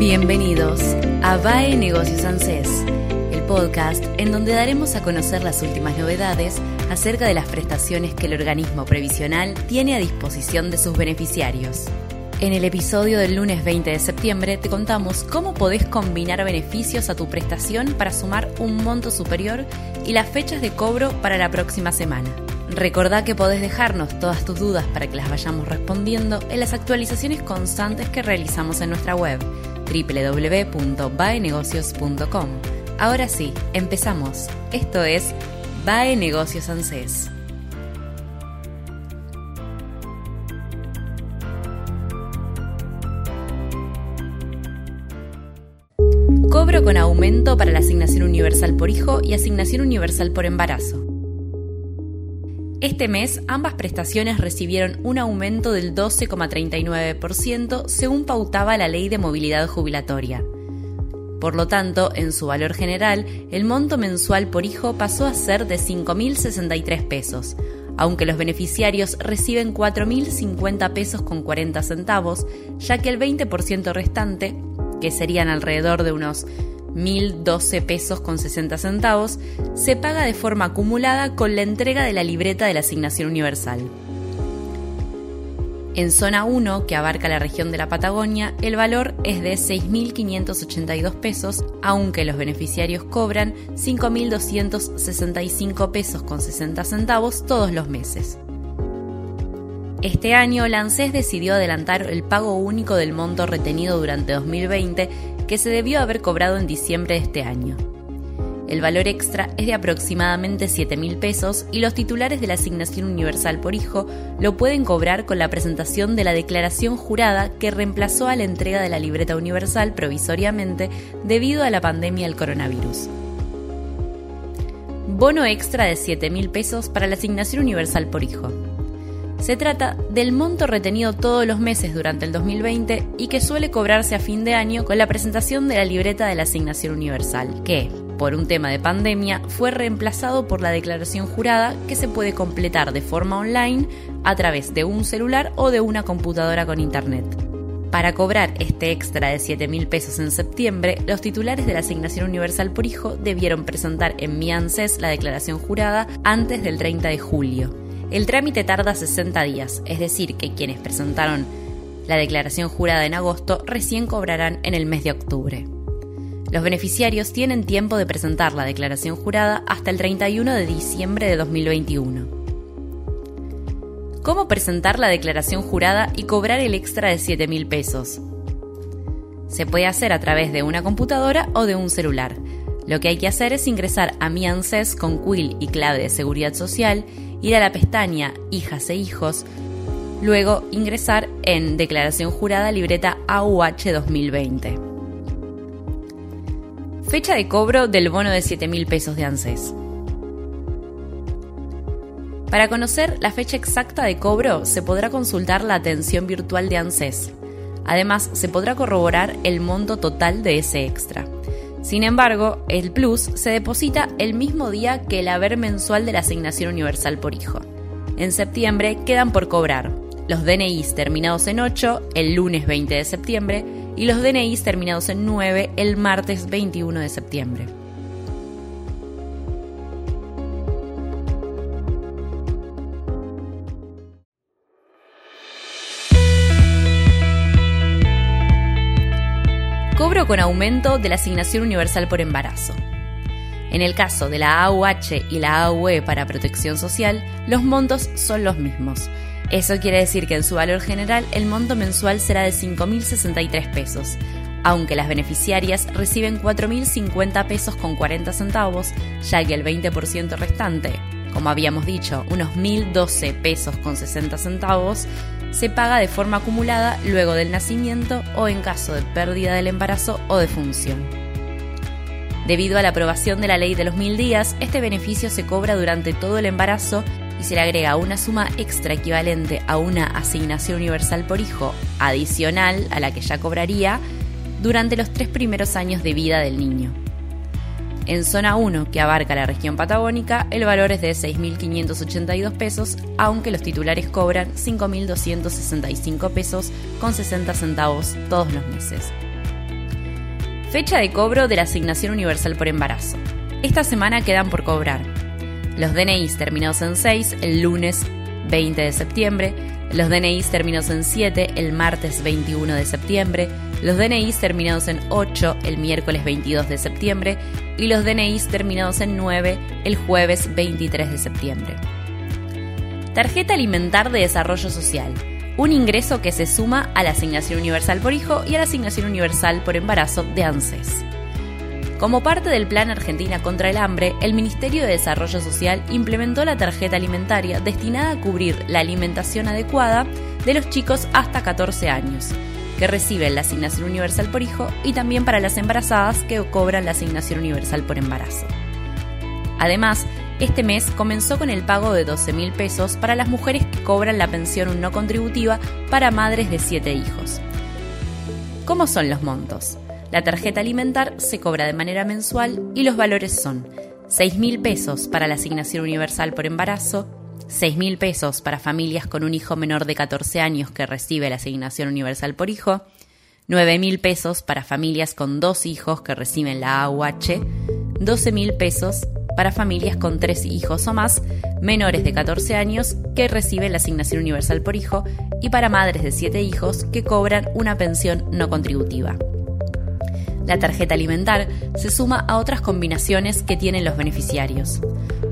Bienvenidos a VAE Negocios ANSES, el podcast en donde daremos a conocer las últimas novedades acerca de las prestaciones que el organismo previsional tiene a disposición de sus beneficiarios. En el episodio del lunes 20 de septiembre te contamos cómo podés combinar beneficios a tu prestación para sumar un monto superior y las fechas de cobro para la próxima semana. Recordá que podés dejarnos todas tus dudas para que las vayamos respondiendo en las actualizaciones constantes que realizamos en nuestra web www.baenegocios.com. Ahora sí, empezamos. Esto es BAE Negocios ANSES. Cobro con aumento para la asignación universal por hijo y asignación universal por embarazo. Este mes, ambas prestaciones recibieron un aumento del 12,39% según pautaba la Ley de Movilidad Jubilatoria. Por lo tanto, en su valor general, el monto mensual por hijo pasó a ser de 5.063 pesos, aunque los beneficiarios reciben 4.050 pesos con 40 centavos, ya que el 20% restante, que serían alrededor de unos 1.012 pesos con 60 centavos, se paga de forma acumulada con la entrega de la libreta de la asignación universal. En zona 1, que abarca la región de la Patagonia, el valor es de 6.582 pesos, aunque los beneficiarios cobran 5.265 pesos con 60 centavos todos los meses. Este año, la decidió adelantar el pago único del monto retenido durante 2020 que se debió haber cobrado en diciembre de este año. El valor extra es de aproximadamente 7 mil pesos y los titulares de la asignación universal por hijo lo pueden cobrar con la presentación de la declaración jurada que reemplazó a la entrega de la libreta universal provisoriamente debido a la pandemia del coronavirus. Bono extra de 7 mil pesos para la asignación universal por hijo. Se trata del monto retenido todos los meses durante el 2020 y que suele cobrarse a fin de año con la presentación de la libreta de la asignación universal, que, por un tema de pandemia, fue reemplazado por la declaración jurada que se puede completar de forma online a través de un celular o de una computadora con internet. Para cobrar este extra de 7 mil pesos en septiembre, los titulares de la asignación universal por hijo debieron presentar en mi ANSES la declaración jurada antes del 30 de julio. El trámite tarda 60 días, es decir, que quienes presentaron la declaración jurada en agosto recién cobrarán en el mes de octubre. Los beneficiarios tienen tiempo de presentar la declaración jurada hasta el 31 de diciembre de 2021. ¿Cómo presentar la declaración jurada y cobrar el extra de 7 mil pesos? Se puede hacer a través de una computadora o de un celular. Lo que hay que hacer es ingresar a Mi ANSES con quill y clave de seguridad social ir a la pestaña Hijas e Hijos, luego ingresar en Declaración Jurada Libreta AUH 2020. Fecha de cobro del bono de 7 mil pesos de ANSES. Para conocer la fecha exacta de cobro se podrá consultar la atención virtual de ANSES. Además, se podrá corroborar el monto total de ese extra. Sin embargo, el plus se deposita el mismo día que el haber mensual de la asignación universal por hijo. En septiembre quedan por cobrar los DNIs terminados en 8 el lunes 20 de septiembre y los DNIs terminados en 9 el martes 21 de septiembre. Con aumento de la asignación universal por embarazo. En el caso de la AUH y la AUE para protección social, los montos son los mismos. Eso quiere decir que en su valor general el monto mensual será de 5.063 pesos, aunque las beneficiarias reciben 4.050 pesos con 40 centavos, ya que el 20% restante, como habíamos dicho, unos 1.012 pesos con 60 centavos, se paga de forma acumulada luego del nacimiento o en caso de pérdida del embarazo o de función. Debido a la aprobación de la ley de los mil días, este beneficio se cobra durante todo el embarazo y se le agrega una suma extra equivalente a una asignación universal por hijo adicional a la que ya cobraría durante los tres primeros años de vida del niño. En zona 1, que abarca la región patagónica, el valor es de 6.582 pesos, aunque los titulares cobran 5.265 pesos con 60 centavos todos los meses. Fecha de cobro de la asignación universal por embarazo. Esta semana quedan por cobrar los DNIs terminados en 6 el lunes 20 de septiembre, los DNIs terminados en 7 el martes 21 de septiembre, los DNIs terminados en 8 el miércoles 22 de septiembre y los DNIs terminados en 9 el jueves 23 de septiembre. Tarjeta Alimentar de Desarrollo Social. Un ingreso que se suma a la asignación universal por hijo y a la asignación universal por embarazo de ANSES. Como parte del Plan Argentina contra el Hambre, el Ministerio de Desarrollo Social implementó la tarjeta alimentaria destinada a cubrir la alimentación adecuada de los chicos hasta 14 años, que reciben la asignación universal por hijo y también para las embarazadas que cobran la asignación universal por embarazo. Además, este mes comenzó con el pago de 12 mil pesos para las mujeres que cobran la pensión no contributiva para madres de 7 hijos. ¿Cómo son los montos? La tarjeta alimentar se cobra de manera mensual y los valores son 6 mil pesos para la asignación universal por embarazo, 6 mil pesos para familias con un hijo menor de 14 años que recibe la asignación universal por hijo, 9 mil pesos para familias con dos hijos que reciben la AUH, 12 mil pesos para familias con tres hijos o más menores de 14 años que reciben la asignación universal por hijo y para madres de 7 hijos que cobran una pensión no contributiva. La tarjeta alimentar se suma a otras combinaciones que tienen los beneficiarios.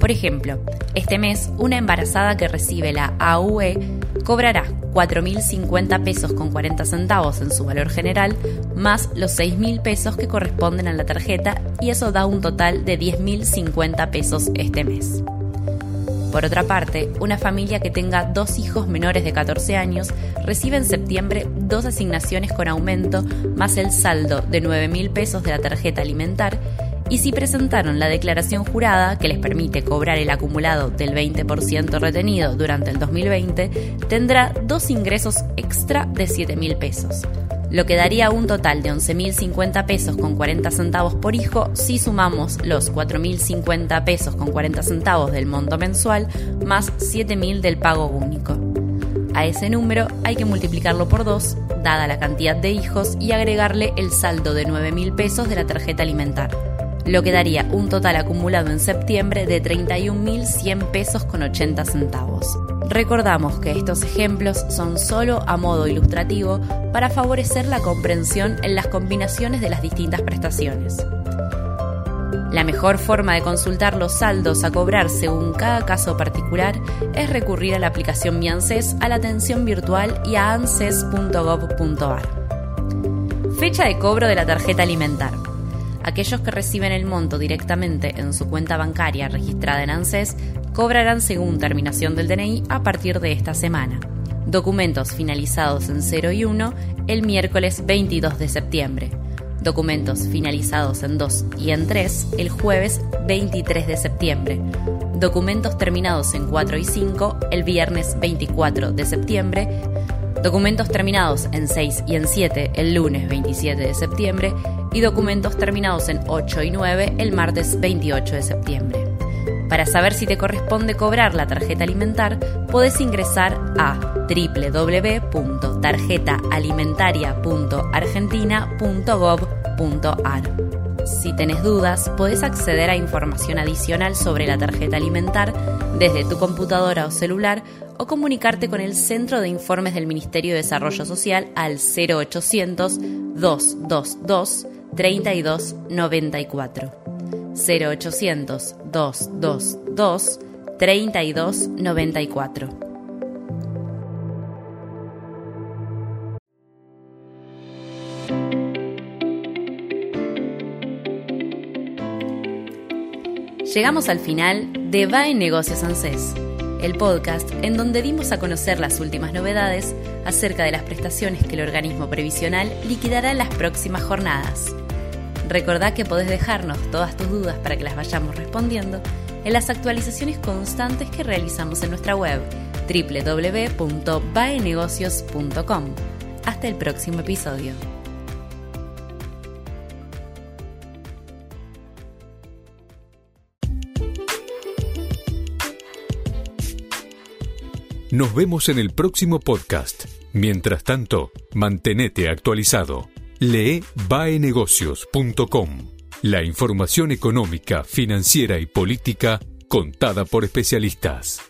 Por ejemplo, este mes una embarazada que recibe la AUE cobrará 4.050 pesos con 40 centavos en su valor general, más los 6.000 pesos que corresponden a la tarjeta y eso da un total de 10.050 pesos este mes. Por otra parte, una familia que tenga dos hijos menores de 14 años recibe en septiembre dos asignaciones con aumento más el saldo de 9 mil pesos de la tarjeta alimentar y si presentaron la declaración jurada que les permite cobrar el acumulado del 20% retenido durante el 2020, tendrá dos ingresos extra de 7 mil pesos lo que daría un total de 11.050 pesos con 40 centavos por hijo si sumamos los 4.050 pesos con 40 centavos del monto mensual más 7.000 del pago único. A ese número hay que multiplicarlo por 2, dada la cantidad de hijos, y agregarle el saldo de 9.000 pesos de la tarjeta alimentar, lo que daría un total acumulado en septiembre de 31.100 pesos con 80 centavos. Recordamos que estos ejemplos son solo a modo ilustrativo para favorecer la comprensión en las combinaciones de las distintas prestaciones. La mejor forma de consultar los saldos a cobrar según cada caso particular es recurrir a la aplicación Mi ANSES, a la atención virtual y a anses.gov.ar. Fecha de cobro de la tarjeta alimentar. Aquellos que reciben el monto directamente en su cuenta bancaria registrada en ANSES cobrarán según terminación del DNI a partir de esta semana. Documentos finalizados en 0 y 1 el miércoles 22 de septiembre. Documentos finalizados en 2 y en 3 el jueves 23 de septiembre. Documentos terminados en 4 y 5 el viernes 24 de septiembre. Documentos terminados en 6 y en 7 el lunes 27 de septiembre. Y documentos terminados en 8 y 9 el martes 28 de septiembre. Para saber si te corresponde cobrar la tarjeta alimentar, podés ingresar a www.tarjetaalimentaria.argentina.gov.ar. Si tenés dudas, podés acceder a información adicional sobre la tarjeta alimentar desde tu computadora o celular o comunicarte con el Centro de Informes del Ministerio de Desarrollo Social al 0800 222 3294. 0800 222 3294. Llegamos al final de Va en Negocios ANSES, el podcast en donde dimos a conocer las últimas novedades acerca de las prestaciones que el organismo previsional liquidará en las próximas jornadas. Recordá que podés dejarnos todas tus dudas para que las vayamos respondiendo en las actualizaciones constantes que realizamos en nuestra web www.baenegocios.com. Hasta el próximo episodio. Nos vemos en el próximo podcast. Mientras tanto, mantenete actualizado. Lee baenegocios.com. La información económica, financiera y política contada por especialistas.